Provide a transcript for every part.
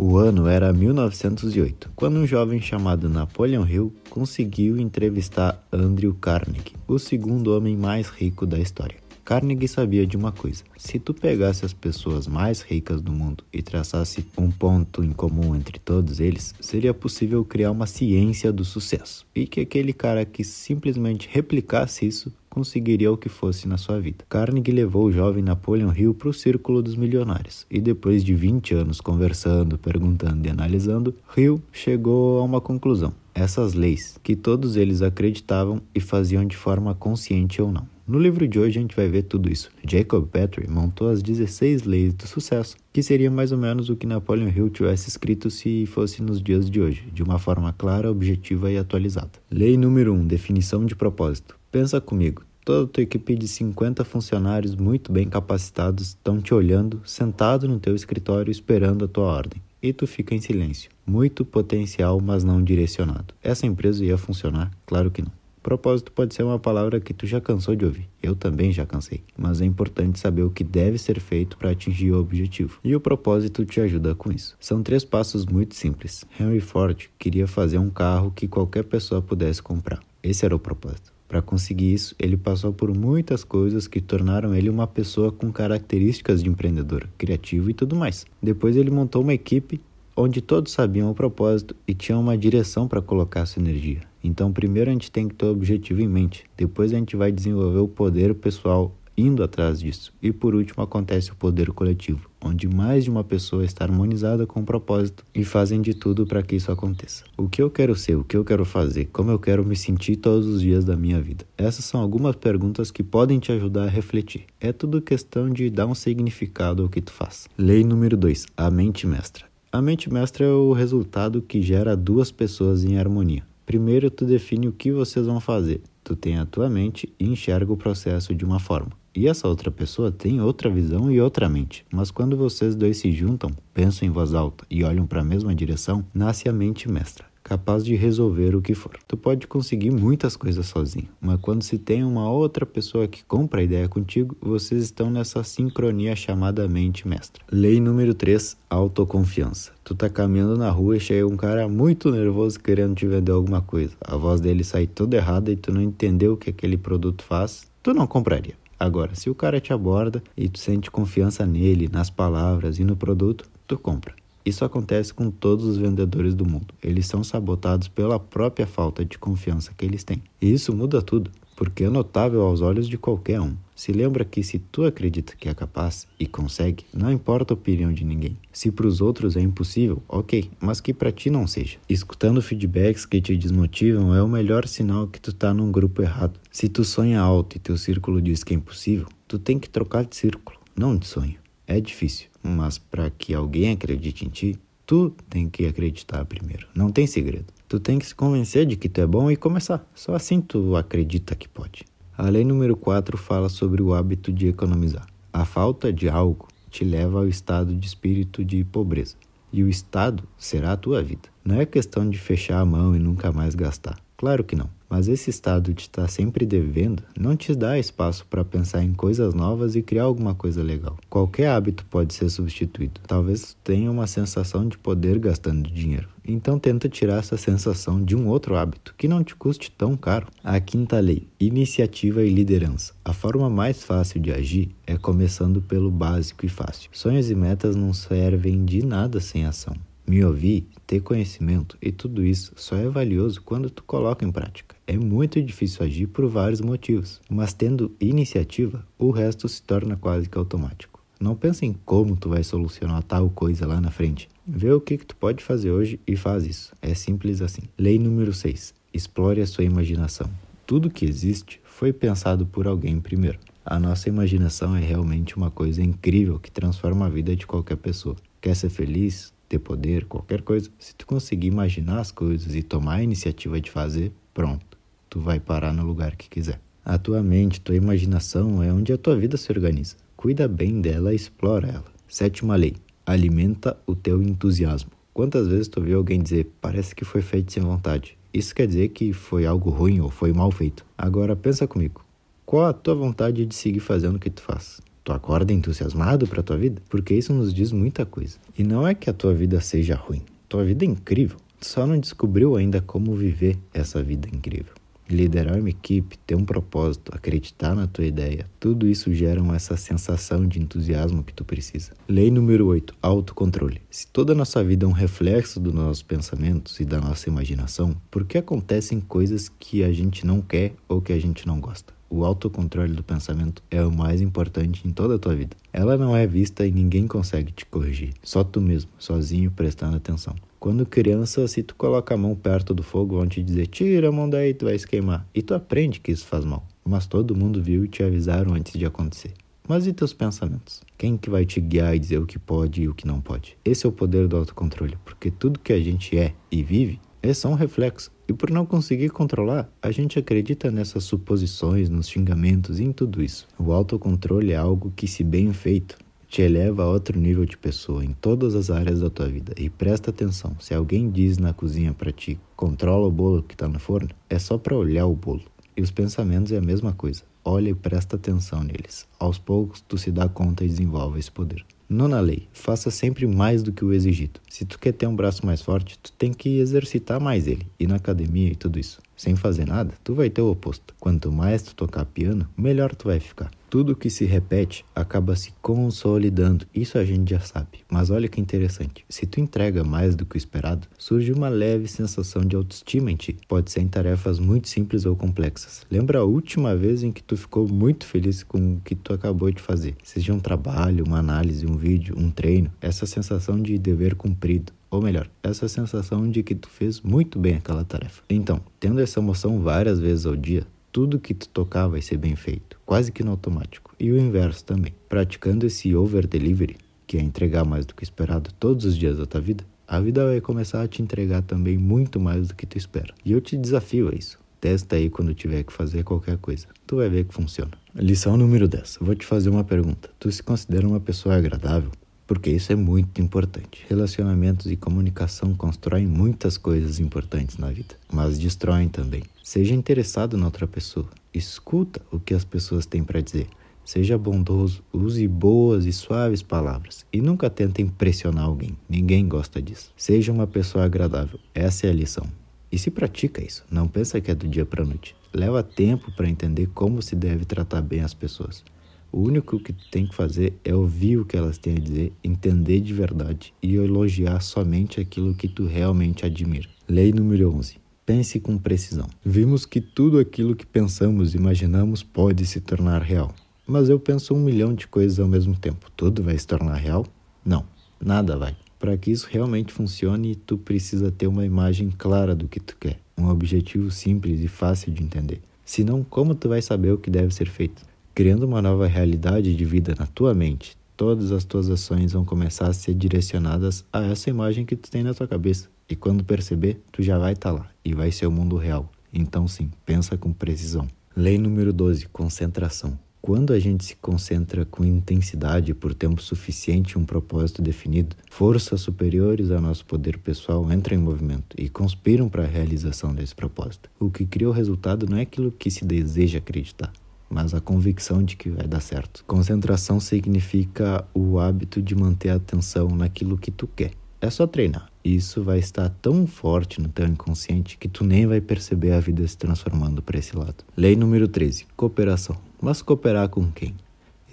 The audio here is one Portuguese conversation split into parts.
O ano era 1908, quando um jovem chamado Napoleon Hill conseguiu entrevistar Andrew Carnegie, o segundo homem mais rico da história. Carnegie sabia de uma coisa: se tu pegasse as pessoas mais ricas do mundo e traçasse um ponto em comum entre todos eles, seria possível criar uma ciência do sucesso. E que aquele cara que simplesmente replicasse isso conseguiria o que fosse na sua vida. Carnegie levou o jovem Napoleon Hill para o círculo dos milionários e depois de 20 anos conversando, perguntando e analisando, Hill chegou a uma conclusão. Essas leis, que todos eles acreditavam e faziam de forma consciente ou não. No livro de hoje a gente vai ver tudo isso. Jacob Petrie montou as 16 leis do sucesso, que seria mais ou menos o que Napoleon Hill tivesse escrito se fosse nos dias de hoje, de uma forma clara, objetiva e atualizada. Lei número 1, definição de propósito. Pensa comigo, toda a tua equipe de 50 funcionários muito bem capacitados estão te olhando, sentado no teu escritório esperando a tua ordem. E tu fica em silêncio. Muito potencial, mas não direcionado. Essa empresa ia funcionar? Claro que não. Propósito pode ser uma palavra que tu já cansou de ouvir. Eu também já cansei. Mas é importante saber o que deve ser feito para atingir o objetivo. E o propósito te ajuda com isso. São três passos muito simples. Henry Ford queria fazer um carro que qualquer pessoa pudesse comprar. Esse era o propósito. Para conseguir isso, ele passou por muitas coisas que tornaram ele uma pessoa com características de empreendedor, criativo e tudo mais. Depois ele montou uma equipe onde todos sabiam o propósito e tinham uma direção para colocar sua energia. Então, primeiro a gente tem que ter o objetivo em mente, depois a gente vai desenvolver o poder pessoal indo atrás disso. E por último acontece o poder coletivo, onde mais de uma pessoa está harmonizada com o propósito e fazem de tudo para que isso aconteça. O que eu quero ser, o que eu quero fazer, como eu quero me sentir todos os dias da minha vida. Essas são algumas perguntas que podem te ajudar a refletir. É tudo questão de dar um significado ao que tu faz. Lei número 2: a mente mestra. A mente mestra é o resultado que gera duas pessoas em harmonia. Primeiro, tu define o que vocês vão fazer. Tu tem a tua mente e enxerga o processo de uma forma. E essa outra pessoa tem outra visão e outra mente. Mas quando vocês dois se juntam, pensam em voz alta e olham para a mesma direção, nasce a mente mestra capaz de resolver o que for. Tu pode conseguir muitas coisas sozinho, mas quando se tem uma outra pessoa que compra a ideia contigo, vocês estão nessa sincronia chamada mente mestra. Lei número 3, autoconfiança. Tu tá caminhando na rua e chega um cara muito nervoso querendo te vender alguma coisa. A voz dele sai toda errada e tu não entendeu o que aquele produto faz, tu não compraria. Agora, se o cara te aborda e tu sente confiança nele, nas palavras e no produto, tu compra. Isso acontece com todos os vendedores do mundo. Eles são sabotados pela própria falta de confiança que eles têm. E isso muda tudo, porque é notável aos olhos de qualquer um. Se lembra que se tu acredita que é capaz e consegue, não importa a opinião de ninguém. Se para os outros é impossível, ok, mas que para ti não seja. Escutando feedbacks que te desmotivam é o melhor sinal que tu tá num grupo errado. Se tu sonha alto e teu círculo diz que é impossível, tu tem que trocar de círculo, não de sonho. É difícil, mas para que alguém acredite em ti, tu tem que acreditar primeiro. Não tem segredo. Tu tem que se convencer de que tu é bom e começar. Só assim tu acredita que pode. A lei número 4 fala sobre o hábito de economizar. A falta de algo te leva ao estado de espírito de pobreza. E o estado será a tua vida. Não é questão de fechar a mão e nunca mais gastar. Claro que não. Mas esse estado de estar sempre devendo não te dá espaço para pensar em coisas novas e criar alguma coisa legal. Qualquer hábito pode ser substituído. Talvez tenha uma sensação de poder gastando dinheiro. Então tenta tirar essa sensação de um outro hábito que não te custe tão caro. A quinta lei: iniciativa e liderança. A forma mais fácil de agir é começando pelo básico e fácil. Sonhos e metas não servem de nada sem ação. Me ouvir, ter conhecimento e tudo isso só é valioso quando tu coloca em prática. É muito difícil agir por vários motivos, mas tendo iniciativa, o resto se torna quase que automático. Não pensa em como tu vai solucionar tal coisa lá na frente. Vê o que, que tu pode fazer hoje e faz isso. É simples assim. Lei número 6. Explore a sua imaginação. Tudo que existe foi pensado por alguém primeiro. A nossa imaginação é realmente uma coisa incrível que transforma a vida de qualquer pessoa. Quer ser feliz? ter poder, qualquer coisa, se tu conseguir imaginar as coisas e tomar a iniciativa de fazer, pronto, tu vai parar no lugar que quiser. A tua mente, tua imaginação é onde a tua vida se organiza. Cuida bem dela e explora ela. Sétima lei: alimenta o teu entusiasmo. Quantas vezes tu viu alguém dizer, parece que foi feito sem vontade? Isso quer dizer que foi algo ruim ou foi mal feito. Agora pensa comigo. Qual a tua vontade de seguir fazendo o que tu faz? Tu acorda entusiasmado para tua vida? Porque isso nos diz muita coisa. E não é que a tua vida seja ruim. Tua vida é incrível. Tu só não descobriu ainda como viver essa vida incrível. Liderar uma equipe, ter um propósito, acreditar na tua ideia, tudo isso gera essa sensação de entusiasmo que tu precisa. Lei número 8: autocontrole. Se toda a nossa vida é um reflexo dos nossos pensamentos e da nossa imaginação, por que acontecem coisas que a gente não quer ou que a gente não gosta? O autocontrole do pensamento é o mais importante em toda a tua vida. Ela não é vista e ninguém consegue te corrigir, só tu mesmo, sozinho, prestando atenção. Quando criança, se tu coloca a mão perto do fogo, vão te dizer: tira a mão daí, tu vai se queimar. E tu aprende que isso faz mal. Mas todo mundo viu e te avisaram antes de acontecer. Mas e teus pensamentos? Quem que vai te guiar e dizer o que pode e o que não pode? Esse é o poder do autocontrole, porque tudo que a gente é e vive é só um reflexo. E por não conseguir controlar, a gente acredita nessas suposições, nos xingamentos e em tudo isso. O autocontrole é algo que, se bem feito, te eleva a outro nível de pessoa em todas as áreas da tua vida. E presta atenção, se alguém diz na cozinha para ti, controla o bolo que está no forno, é só para olhar o bolo. E os pensamentos é a mesma coisa. Olha e presta atenção neles. Aos poucos tu se dá conta e desenvolve esse poder. Nona lei, faça sempre mais do que o exigido. Se tu quer ter um braço mais forte, tu tem que exercitar mais ele, ir na academia e tudo isso. Sem fazer nada, tu vai ter o oposto. Quanto mais tu tocar piano, melhor tu vai ficar. Tudo que se repete acaba se consolidando, isso a gente já sabe. Mas olha que interessante, se tu entrega mais do que o esperado, surge uma leve sensação de autoestima em ti. Pode ser em tarefas muito simples ou complexas. Lembra a última vez em que tu ficou muito feliz com o que tu acabou de fazer? Seja um trabalho, uma análise, um vídeo, um treino, essa sensação de dever cumprido ou melhor, essa sensação de que tu fez muito bem aquela tarefa. Então, tendo essa emoção várias vezes ao dia, tudo que tu tocar vai ser bem feito, quase que no automático. E o inverso também. Praticando esse over delivery, que é entregar mais do que esperado todos os dias da tua vida, a vida vai começar a te entregar também muito mais do que tu espera. E eu te desafio a isso. Testa aí quando tiver que fazer qualquer coisa. Tu vai ver que funciona. Lição número 10. Vou te fazer uma pergunta. Tu se considera uma pessoa agradável? Porque isso é muito importante. Relacionamentos e comunicação constroem muitas coisas importantes na vida, mas destroem também. Seja interessado na outra pessoa. Escuta o que as pessoas têm para dizer. Seja bondoso, use boas e suaves palavras e nunca tente impressionar alguém. Ninguém gosta disso. Seja uma pessoa agradável. Essa é a lição. E se pratica isso, não pensa que é do dia para noite. Leva tempo para entender como se deve tratar bem as pessoas. O único que tu tem que fazer é ouvir o que elas têm a dizer, entender de verdade e elogiar somente aquilo que tu realmente admira. Lei número 11. Pense com precisão. Vimos que tudo aquilo que pensamos e imaginamos pode se tornar real. Mas eu penso um milhão de coisas ao mesmo tempo. Tudo vai se tornar real? Não, nada vai. Para que isso realmente funcione, tu precisa ter uma imagem clara do que tu quer, um objetivo simples e fácil de entender. Senão, como tu vai saber o que deve ser feito? Criando uma nova realidade de vida na tua mente, todas as tuas ações vão começar a ser direcionadas a essa imagem que tu tem na tua cabeça. E quando perceber, tu já vai estar tá lá e vai ser o mundo real. Então sim, pensa com precisão. Lei número 12, concentração. Quando a gente se concentra com intensidade por tempo suficiente em um propósito definido, forças superiores ao nosso poder pessoal entram em movimento e conspiram para a realização desse propósito. O que cria o resultado não é aquilo que se deseja acreditar, mas a convicção de que vai dar certo. Concentração significa o hábito de manter a atenção naquilo que tu quer. É só treinar isso vai estar tão forte no teu inconsciente que tu nem vai perceber a vida se transformando para esse lado. Lei número 13: cooperação. Mas cooperar com quem?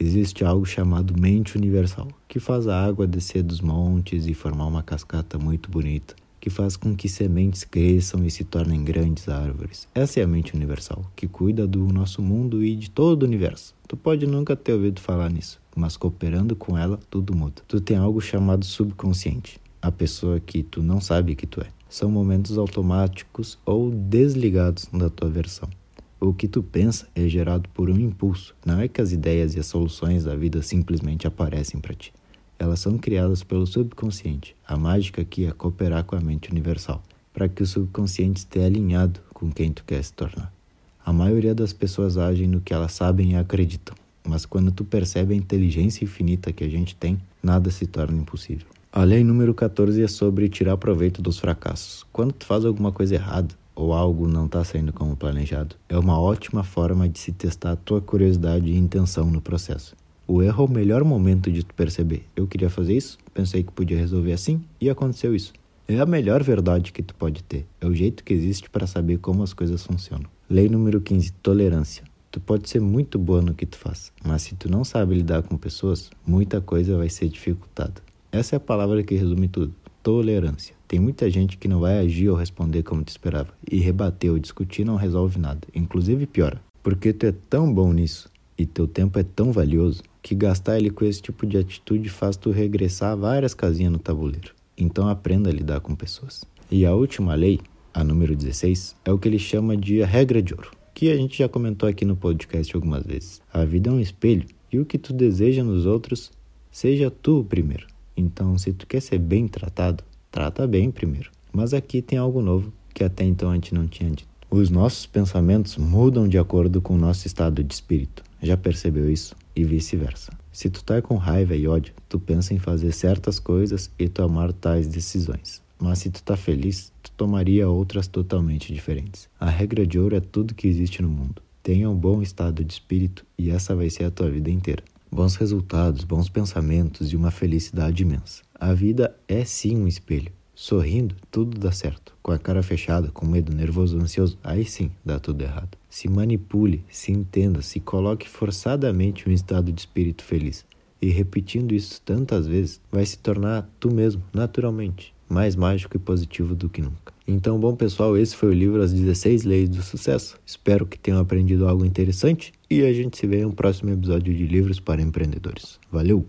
Existe algo chamado mente universal, que faz a água descer dos montes e formar uma cascata muito bonita, que faz com que sementes cresçam e se tornem grandes árvores. Essa é a mente universal, que cuida do nosso mundo e de todo o universo. Tu pode nunca ter ouvido falar nisso, mas cooperando com ela, tudo muda. Tu tem algo chamado subconsciente a pessoa que tu não sabe que tu é. São momentos automáticos ou desligados da tua versão. O que tu pensa é gerado por um impulso. Não é que as ideias e as soluções da vida simplesmente aparecem para ti. Elas são criadas pelo subconsciente. A mágica aqui é cooperar com a mente universal, para que o subconsciente esteja alinhado com quem tu quer se tornar. A maioria das pessoas agem no que elas sabem e acreditam, mas quando tu percebe a inteligência infinita que a gente tem, nada se torna impossível. A lei número 14 é sobre tirar proveito dos fracassos. Quando tu faz alguma coisa errada ou algo não está saindo como planejado, é uma ótima forma de se testar a tua curiosidade e intenção no processo. O erro é o melhor momento de tu perceber. Eu queria fazer isso, pensei que podia resolver assim e aconteceu isso. É a melhor verdade que tu pode ter. É o jeito que existe para saber como as coisas funcionam. Lei número 15: tolerância. Tu pode ser muito boa no que tu faz, mas se tu não sabe lidar com pessoas, muita coisa vai ser dificultada. Essa é a palavra que resume tudo: tolerância. Tem muita gente que não vai agir ou responder como tu esperava, e rebater ou discutir não resolve nada, inclusive piora. Porque tu é tão bom nisso e teu tempo é tão valioso que gastar ele com esse tipo de atitude faz tu regressar várias casinhas no tabuleiro. Então aprenda a lidar com pessoas. E a última lei, a número 16, é o que ele chama de a regra de ouro, que a gente já comentou aqui no podcast algumas vezes. A vida é um espelho e o que tu deseja nos outros, seja tu o primeiro. Então, se tu quer ser bem tratado, trata bem primeiro. Mas aqui tem algo novo que até então a gente não tinha dito. Os nossos pensamentos mudam de acordo com o nosso estado de espírito. Já percebeu isso? E vice-versa. Se tu tá com raiva e ódio, tu pensa em fazer certas coisas e tomar tais decisões. Mas se tu tá feliz, tu tomaria outras totalmente diferentes. A regra de ouro é tudo que existe no mundo. Tenha um bom estado de espírito e essa vai ser a tua vida inteira. Bons resultados, bons pensamentos e uma felicidade imensa. A vida é sim um espelho. Sorrindo, tudo dá certo. Com a cara fechada, com medo, nervoso, ansioso, aí sim dá tudo errado. Se manipule, se entenda, se coloque forçadamente em um estado de espírito feliz. E repetindo isso tantas vezes, vai se tornar tu mesmo, naturalmente, mais mágico e positivo do que nunca. Então, bom pessoal, esse foi o livro As 16 Leis do Sucesso. Espero que tenham aprendido algo interessante e a gente se vê em um próximo episódio de Livros para Empreendedores. Valeu!